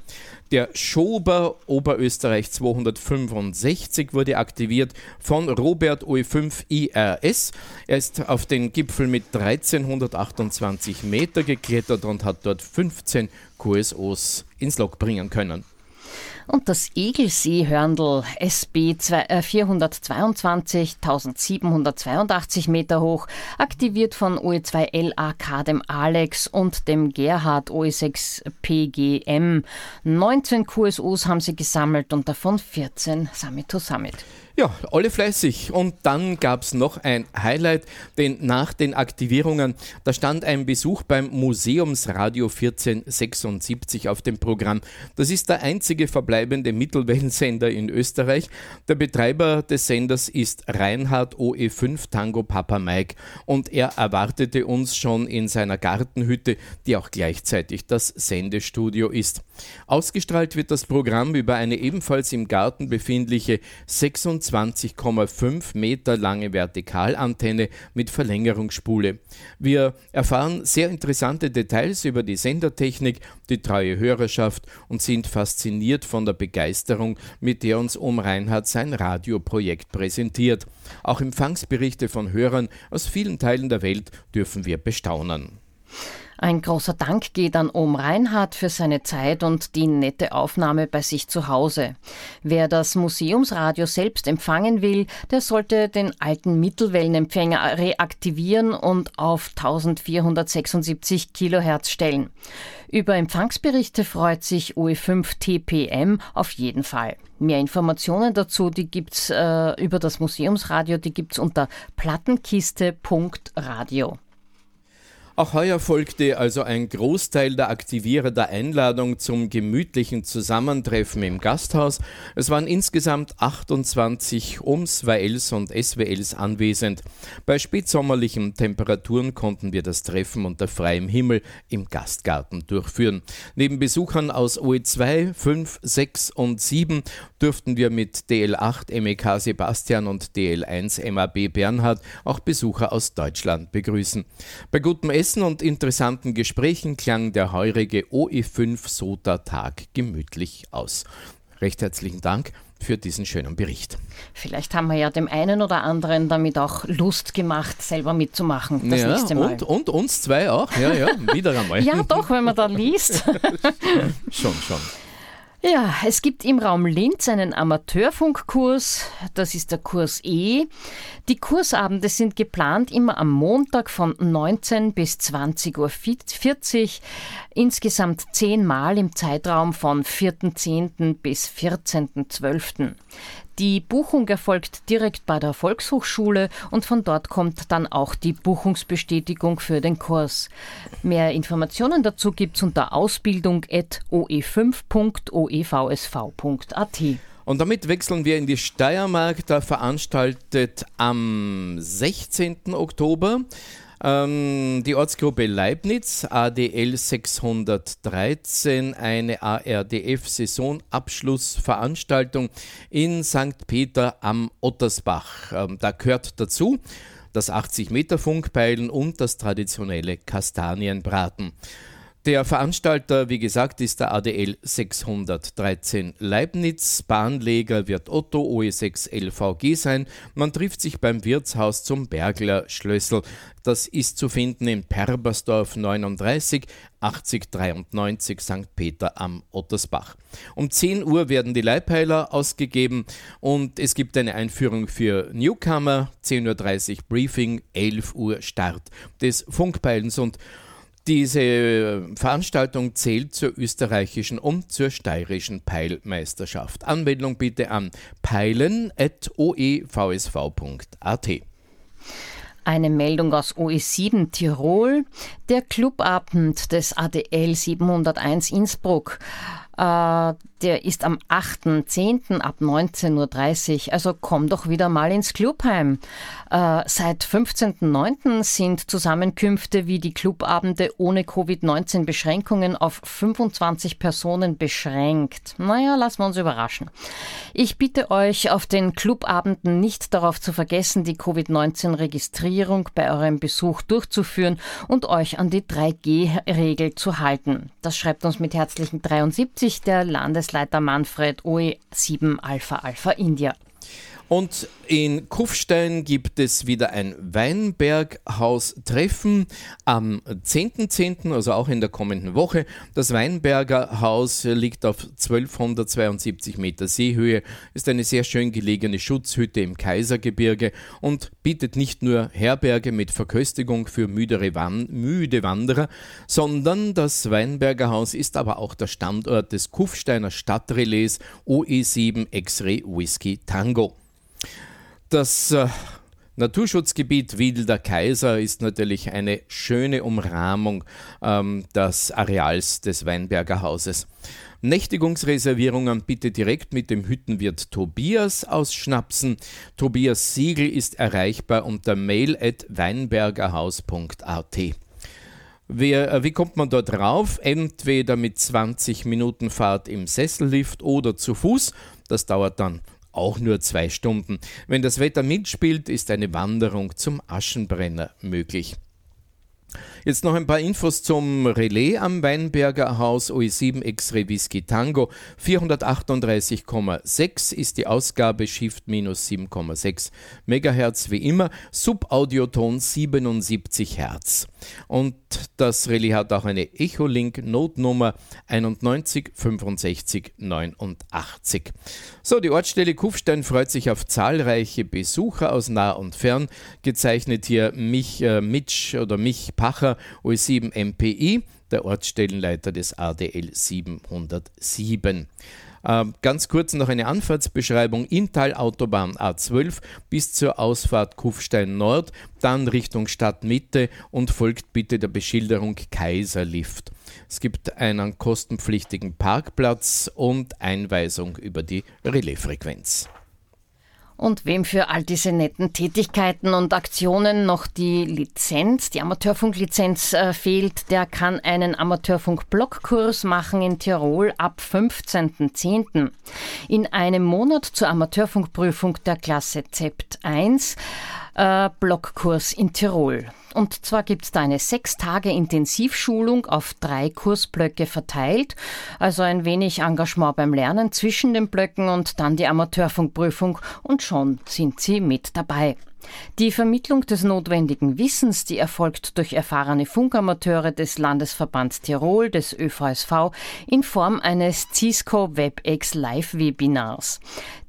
Speaker 2: Der Schober Oberösterreich 265 wurde aktiviert von Robert OE5 IRS. Er ist auf den Gipfel mit 1328 Meter geklettert und hat dort 15 QSOs ins Log bringen können.
Speaker 3: Und das Egelsee-Hörndl SB 422, 1782 Meter hoch, aktiviert von OE2LAK, dem Alex und dem Gerhard OE6 PGM. 19 QSOs haben sie gesammelt und davon 14 Summit to Summit.
Speaker 2: Ja, alle fleißig. Und dann gab es noch ein Highlight, denn nach den Aktivierungen, da stand ein Besuch beim Museumsradio 1476 auf dem Programm. Das ist der einzige verbleibende Mittelwellensender in Österreich. Der Betreiber des Senders ist Reinhard OE5 Tango Papa Mike und er erwartete uns schon in seiner Gartenhütte, die auch gleichzeitig das Sendestudio ist. Ausgestrahlt wird das Programm über eine ebenfalls im Garten befindliche 26 25,5 Meter lange Vertikalantenne mit Verlängerungsspule. Wir erfahren sehr interessante Details über die Sendertechnik, die treue Hörerschaft und sind fasziniert von der Begeisterung, mit der uns Om Reinhardt sein Radioprojekt präsentiert. Auch Empfangsberichte von Hörern aus vielen Teilen der Welt dürfen wir bestaunen.
Speaker 3: Ein großer Dank geht an Ohm Reinhardt für seine Zeit und die nette Aufnahme bei sich zu Hause. Wer das Museumsradio selbst empfangen will, der sollte den alten Mittelwellenempfänger reaktivieren und auf 1476 Kilohertz stellen. Über Empfangsberichte freut sich OE5 TPM auf jeden Fall. Mehr Informationen dazu, die gibt's äh, über das Museumsradio, die gibt's unter plattenkiste.radio.
Speaker 2: Auch heuer folgte also ein Großteil der Aktivierer der Einladung zum gemütlichen Zusammentreffen im Gasthaus. Es waren insgesamt 28 OMS, WLs und SWLs anwesend. Bei spätsommerlichen Temperaturen konnten wir das Treffen unter freiem Himmel im Gastgarten durchführen. Neben Besuchern aus OE2, 5, 6 und 7 durften wir mit DL8 MEK Sebastian und DL1 MAB Bernhard auch Besucher aus Deutschland begrüßen. Bei gutem Essen und interessanten Gesprächen klang der heurige OE5 SOTA-Tag gemütlich aus. Recht herzlichen Dank für diesen schönen Bericht.
Speaker 3: Vielleicht haben wir ja dem einen oder anderen damit auch Lust gemacht, selber mitzumachen das
Speaker 2: ja,
Speaker 3: nächste Mal.
Speaker 2: Und, und uns zwei auch, ja, ja, wieder einmal.
Speaker 3: ja, doch, wenn man da liest.
Speaker 2: schon, schon.
Speaker 3: Ja, es gibt im Raum Linz einen Amateurfunkkurs, das ist der Kurs E. Die Kursabende sind geplant immer am Montag von 19 bis 20.40 Uhr, insgesamt zehnmal im Zeitraum von 4.10. bis 14.12. Die Buchung erfolgt direkt bei der Volkshochschule und von dort kommt dann auch die Buchungsbestätigung für den Kurs. Mehr Informationen dazu gibt es unter ausbildung.oe5.oevsv.at.
Speaker 2: Und damit wechseln wir in die Steiermark, da veranstaltet am 16. Oktober ähm, die Ortsgruppe Leibniz, ADL 613, eine ARDF-Saisonabschlussveranstaltung in St. Peter am Ottersbach. Ähm, da gehört dazu das 80-Meter-Funkpeilen und das traditionelle Kastanienbraten. Der Veranstalter, wie gesagt, ist der ADL 613 Leibniz. Bahnleger wird Otto OE6 LVG sein. Man trifft sich beim Wirtshaus zum Bergler Schlössel. Das ist zu finden in Perbersdorf 39 8093 St. Peter am Ottersbach. Um 10 Uhr werden die Leihpeiler ausgegeben und es gibt eine Einführung für Newcomer, 10.30 Uhr Briefing, 11 Uhr Start des Funkpeilens und diese Veranstaltung zählt zur österreichischen und zur steirischen Peilmeisterschaft. Anmeldung bitte an peilen.oevsv.at.
Speaker 3: Eine Meldung aus OE7 Tirol. Der Clubabend des ADL 701 Innsbruck äh, der ist am 8.10. ab 19.30 Uhr. Also komm doch wieder mal ins Clubheim. Äh, seit 15.09. sind Zusammenkünfte wie die Clubabende ohne Covid-19-Beschränkungen auf 25 Personen beschränkt. Naja, lassen wir uns überraschen. Ich bitte euch, auf den Clubabenden nicht darauf zu vergessen, die Covid-19-Registrierung bei eurem Besuch durchzuführen und euch an die 3G-Regel zu halten. Das schreibt uns mit herzlichen 73 der Landesleiter Manfred OE7 Alpha Alpha India.
Speaker 2: Und in Kufstein gibt es wieder ein Weinberghaus-Treffen am 10.10., .10., also auch in der kommenden Woche. Das Weinberger Haus liegt auf 1272 Meter Seehöhe, ist eine sehr schön gelegene Schutzhütte im Kaisergebirge und bietet nicht nur Herberge mit Verköstigung für müde, Wanderer, sondern das Weinberger Haus ist aber auch der Standort des Kufsteiner Stadtrelais OE7 X-Ray Whisky Tango. Das äh, Naturschutzgebiet Wilder Kaiser ist natürlich eine schöne Umrahmung ähm, des Areals des Weinberger Hauses. Nächtigungsreservierungen bitte direkt mit dem Hüttenwirt Tobias ausschnapsen. Tobias Siegel ist erreichbar unter mail at weinbergerhaus.at. Wer, äh, wie kommt man dort rauf? Entweder mit 20 Minuten Fahrt im Sessellift oder zu Fuß. Das dauert dann auch nur zwei Stunden. Wenn das Wetter mitspielt, ist eine Wanderung zum Aschenbrenner möglich. Jetzt noch ein paar Infos zum Relais am Weinberger Haus OE7 X-Ray Whisky Tango. 438,6 ist die Ausgabe, Shift minus 7,6 MHz wie immer, Subaudioton 77 Hertz. Und das Relais hat auch eine Echolink Notnummer 91 65 89. So, die Ortsstelle Kufstein freut sich auf zahlreiche Besucher aus nah und fern. Gezeichnet hier mich äh, Mitsch oder mich Pacher, OE7 MPI, der Ortsstellenleiter des ADL 707. Äh, ganz kurz noch eine Anfahrtsbeschreibung. Inntal-Autobahn A12 bis zur Ausfahrt Kufstein Nord, dann Richtung Stadtmitte und folgt bitte der Beschilderung Kaiserlift. Es gibt einen kostenpflichtigen Parkplatz und Einweisung über die Relaisfrequenz.
Speaker 3: Und wem für all diese netten Tätigkeiten und Aktionen noch die Lizenz, die Amateurfunklizenz äh, fehlt, der kann einen Amateurfunk-Blockkurs machen in Tirol ab 15.10. In einem Monat zur Amateurfunkprüfung der Klasse ZEPT 1 äh, Blockkurs in Tirol. Und zwar gibt es da eine sechs Tage Intensivschulung auf drei Kursblöcke verteilt, also ein wenig Engagement beim Lernen zwischen den Blöcken und dann die Amateurfunkprüfung und schon sind Sie mit dabei. Die Vermittlung des notwendigen Wissens, die erfolgt durch erfahrene Funkamateure des Landesverbands Tirol, des ÖVSV, in Form eines Cisco WebEx Live-Webinars.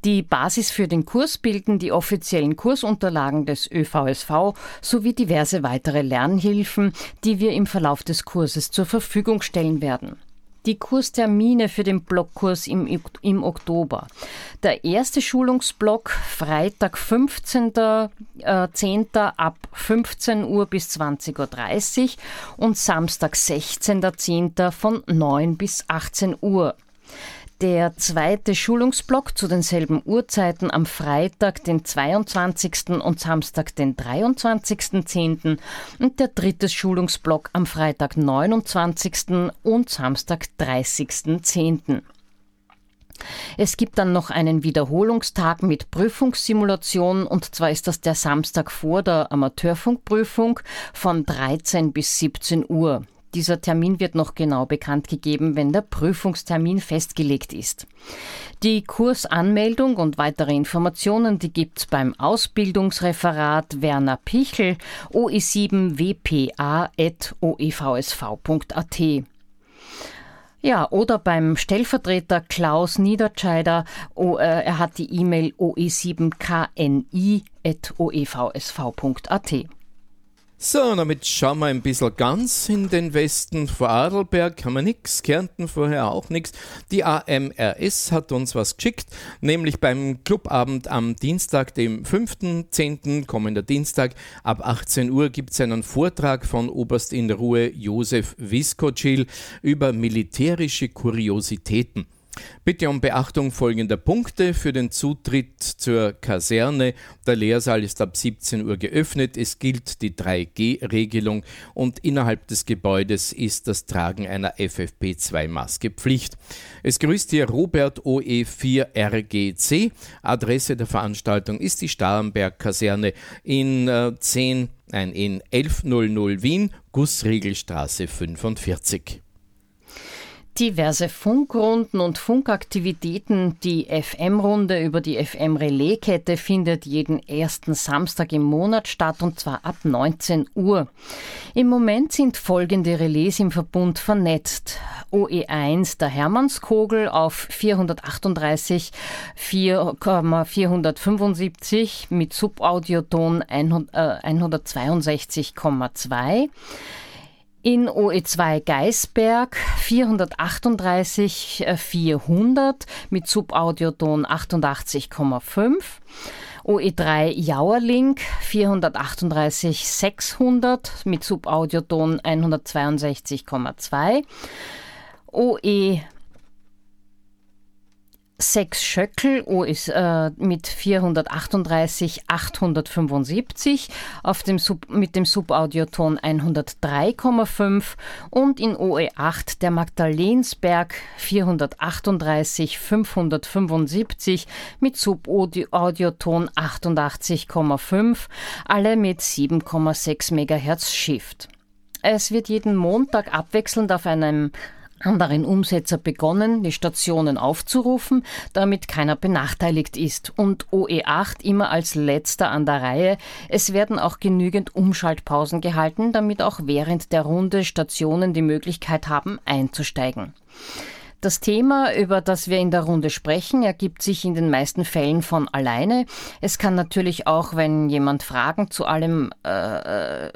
Speaker 3: Die Basis für den Kurs bilden die offiziellen Kursunterlagen des ÖVSV sowie diverse weitere Lernhilfen, die wir im Verlauf des Kurses zur Verfügung stellen werden die Kurstermine für den Blockkurs im, im Oktober. Der erste Schulungsblock Freitag 15.10. Äh, ab 15 Uhr bis 20.30 Uhr und Samstag 16.10. von 9 bis 18 Uhr der zweite Schulungsblock zu denselben Uhrzeiten am Freitag, den 22. und Samstag, den 23.10. und der dritte Schulungsblock am Freitag, 29. und Samstag, 30.10. Es gibt dann noch einen Wiederholungstag mit Prüfungssimulation und zwar ist das der Samstag vor der Amateurfunkprüfung von 13 bis 17 Uhr. Dieser Termin wird noch genau bekannt gegeben, wenn der Prüfungstermin festgelegt ist. Die Kursanmeldung und weitere Informationen, die gibt's beim Ausbildungsreferat Werner Pichel oe7wpa.oevsv.at. Ja, oder beim Stellvertreter Klaus Niedertscheider. Oh, äh, er hat die E-Mail oe7kni.oevsv.at.
Speaker 2: So, damit schauen wir ein bisschen ganz in den Westen. Vor Adelberg haben wir nichts, Kärnten vorher auch nichts. Die AMRS hat uns was geschickt, nämlich beim Clubabend am Dienstag, dem 5.10., kommender Dienstag, ab 18 Uhr gibt es einen Vortrag von Oberst in Ruhe Josef Viskocil über militärische Kuriositäten. Bitte um Beachtung folgender Punkte für den Zutritt zur Kaserne. Der Lehrsaal ist ab 17 Uhr geöffnet. Es gilt die 3G-Regelung und innerhalb des Gebäudes ist das Tragen einer FFP2-Maske Pflicht. Es grüßt hier Robert OE4RGC. Adresse der Veranstaltung ist die Starnberg-Kaserne in äh, 10, nein, in 1100 Wien, Gussriegelstraße 45
Speaker 3: diverse Funkrunden und Funkaktivitäten. Die FM-Runde über die FM-Relais-Kette findet jeden ersten Samstag im Monat statt und zwar ab 19 Uhr. Im Moment sind folgende Relais im Verbund vernetzt. OE1 der Hermannskogel auf 438 4,475 mit Subaudioton 162,2 in OE2 Geisberg 438 400 mit Subaudioton 88,5. OE3 Jauerlink 438 600 mit Subaudioton 162,2. OE 6 Schöckel OS, äh, mit 438 875 auf dem Sub, mit dem Subaudioton 103,5 und in OE8 der Magdalensberg 438 575 mit Subaudioton 88,5, alle mit 7,6 MHz Shift. Es wird jeden Montag abwechselnd auf einem anderen Umsetzer begonnen, die Stationen aufzurufen, damit keiner benachteiligt ist. Und OE8 immer als letzter an der Reihe. Es werden auch genügend Umschaltpausen gehalten, damit auch während der Runde Stationen die Möglichkeit haben, einzusteigen. Das Thema, über das wir in der Runde sprechen, ergibt sich in den meisten Fällen von alleine. Es kann natürlich auch, wenn jemand Fragen zu allem äh, äh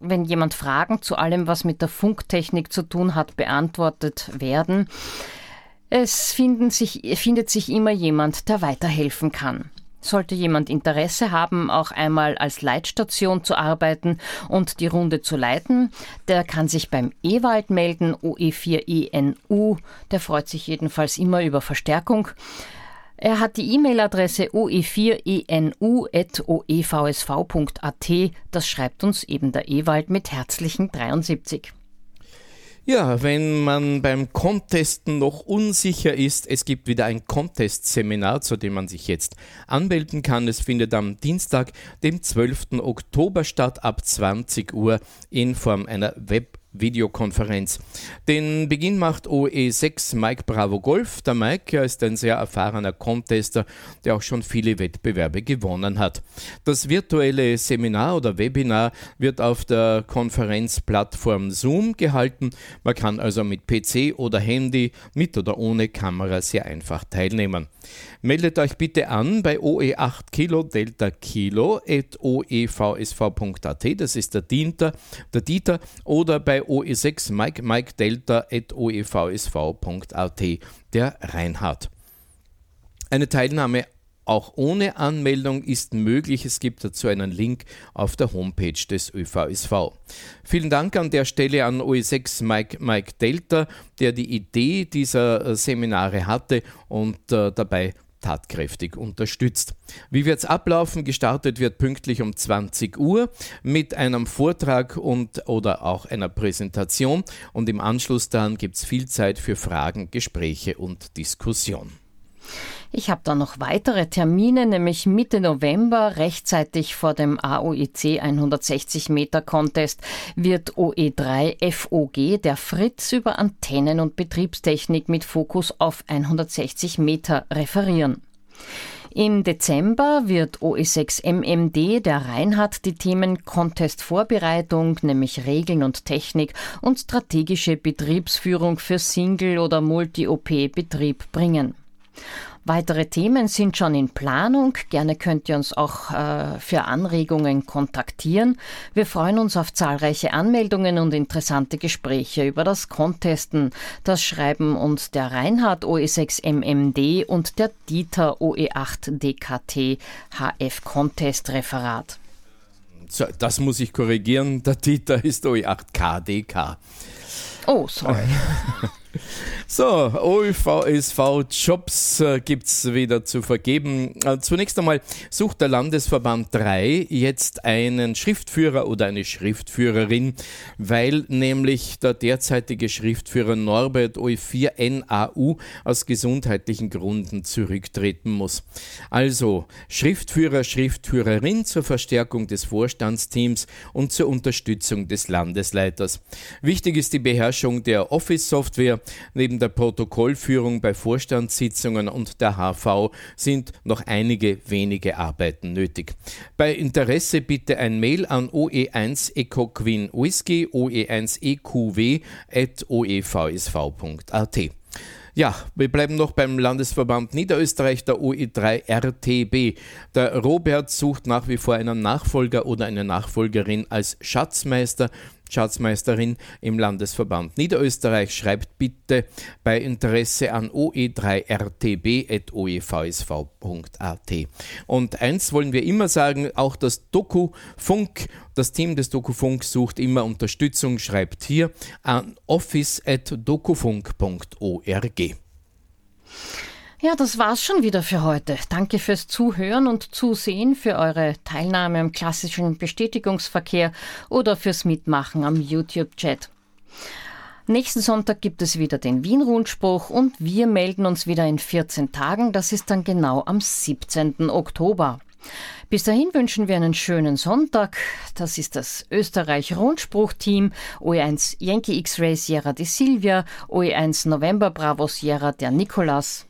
Speaker 3: wenn jemand Fragen zu allem, was mit der Funktechnik zu tun hat, beantwortet werden. Es sich, findet sich immer jemand, der weiterhelfen kann. Sollte jemand Interesse haben, auch einmal als Leitstation zu arbeiten und die Runde zu leiten, der kann sich beim Ewald melden, OE4ENU. Der freut sich jedenfalls immer über Verstärkung. Er hat die E-Mail-Adresse oe4enu.oevsv.at. Das schreibt uns eben der Ewald mit herzlichen 73.
Speaker 2: Ja, wenn man beim Contesten noch unsicher ist, es gibt wieder ein Contest-Seminar, zu dem man sich jetzt anmelden kann. Es findet am Dienstag, dem 12. Oktober statt, ab 20 Uhr in Form einer Web- Videokonferenz. Den Beginn macht OE6 Mike Bravo Golf. Der Mike ist ein sehr erfahrener Contester, der auch schon viele Wettbewerbe gewonnen hat. Das virtuelle Seminar oder Webinar wird auf der Konferenzplattform Zoom gehalten. Man kann also mit PC oder Handy, mit oder ohne Kamera sehr einfach teilnehmen. Meldet euch bitte an bei OE8 Kilo Delta Kilo at oevsv.at, das ist der Dieter, der Dieter, oder bei OE6 Mike Mike Delta at oevsv.at, der Reinhard. Eine Teilnahme auch ohne Anmeldung ist möglich. Es gibt dazu einen Link auf der Homepage des ÖVSV. Vielen Dank an der Stelle an OE6 Mike, Mike Delta, der die Idee dieser äh, Seminare hatte und äh, dabei tatkräftig unterstützt. Wie wird es ablaufen? Gestartet wird pünktlich um 20 Uhr mit einem Vortrag und oder auch einer Präsentation und im Anschluss daran gibt es viel Zeit für Fragen, Gespräche und Diskussion.
Speaker 3: Ich habe da noch weitere Termine, nämlich Mitte November, rechtzeitig vor dem AOIC 160 Meter Contest, wird OE3 FOG der Fritz über Antennen und Betriebstechnik mit Fokus auf 160 Meter referieren. Im Dezember wird OE6 MMD der Reinhard die Themen Contest Vorbereitung, nämlich Regeln und Technik und strategische Betriebsführung für Single- oder Multi-OP-Betrieb bringen. Weitere Themen sind schon in Planung. Gerne könnt ihr uns auch äh, für Anregungen kontaktieren. Wir freuen uns auf zahlreiche Anmeldungen und interessante Gespräche über das Contesten. Das schreiben uns der Reinhard OE6MMD und der Dieter OE8DKT HF Contest Referat.
Speaker 2: So, das muss ich korrigieren. Der Dieter ist OE8KDK.
Speaker 3: Oh, sorry.
Speaker 2: So, OEVSV Jobs äh, gibt es wieder zu vergeben. Äh, zunächst einmal sucht der Landesverband 3 jetzt einen Schriftführer oder eine Schriftführerin, weil nämlich der derzeitige Schriftführer Norbert OE4 NAU aus gesundheitlichen Gründen zurücktreten muss. Also Schriftführer, Schriftführerin zur Verstärkung des Vorstandsteams und zur Unterstützung des Landesleiters. Wichtig ist die Beherrschung der Office-Software. Neben der Protokollführung bei Vorstandssitzungen und der HV sind noch einige wenige Arbeiten nötig. Bei Interesse bitte ein Mail an oe1 ecoquin whisky oe1 eqw at oevsv.at. Ja, wir bleiben noch beim Landesverband Niederösterreich, der OE3 RTB. Der Robert sucht nach wie vor einen Nachfolger oder eine Nachfolgerin als Schatzmeister Schatzmeisterin im Landesverband Niederösterreich schreibt bitte bei Interesse an oe3rtb.oevsv.at. Und eins wollen wir immer sagen, auch das Doku-Funk, das Team des Dokufunk sucht immer Unterstützung, schreibt hier an office.dokufunk.org.
Speaker 3: Ja, das war's schon wieder für heute. Danke fürs Zuhören und Zusehen, für eure Teilnahme am klassischen Bestätigungsverkehr oder fürs Mitmachen am YouTube-Chat. Nächsten Sonntag gibt es wieder den Wien-Rundspruch und wir melden uns wieder in 14 Tagen. Das ist dann genau am 17. Oktober. Bis dahin wünschen wir einen schönen Sonntag. Das ist das Österreich-Rundspruch-Team, OE1 Yankee X-Ray Sierra de Silvia, OE1 November Bravo Sierra der Nikolas.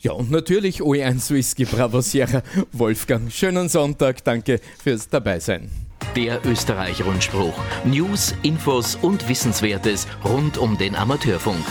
Speaker 2: Ja, und natürlich OE1 Whisky Bravo Sierra Wolfgang. Schönen Sonntag, danke fürs Dabeisein.
Speaker 1: Der Österreich-Rundspruch. News, Infos und Wissenswertes rund um den Amateurfunk.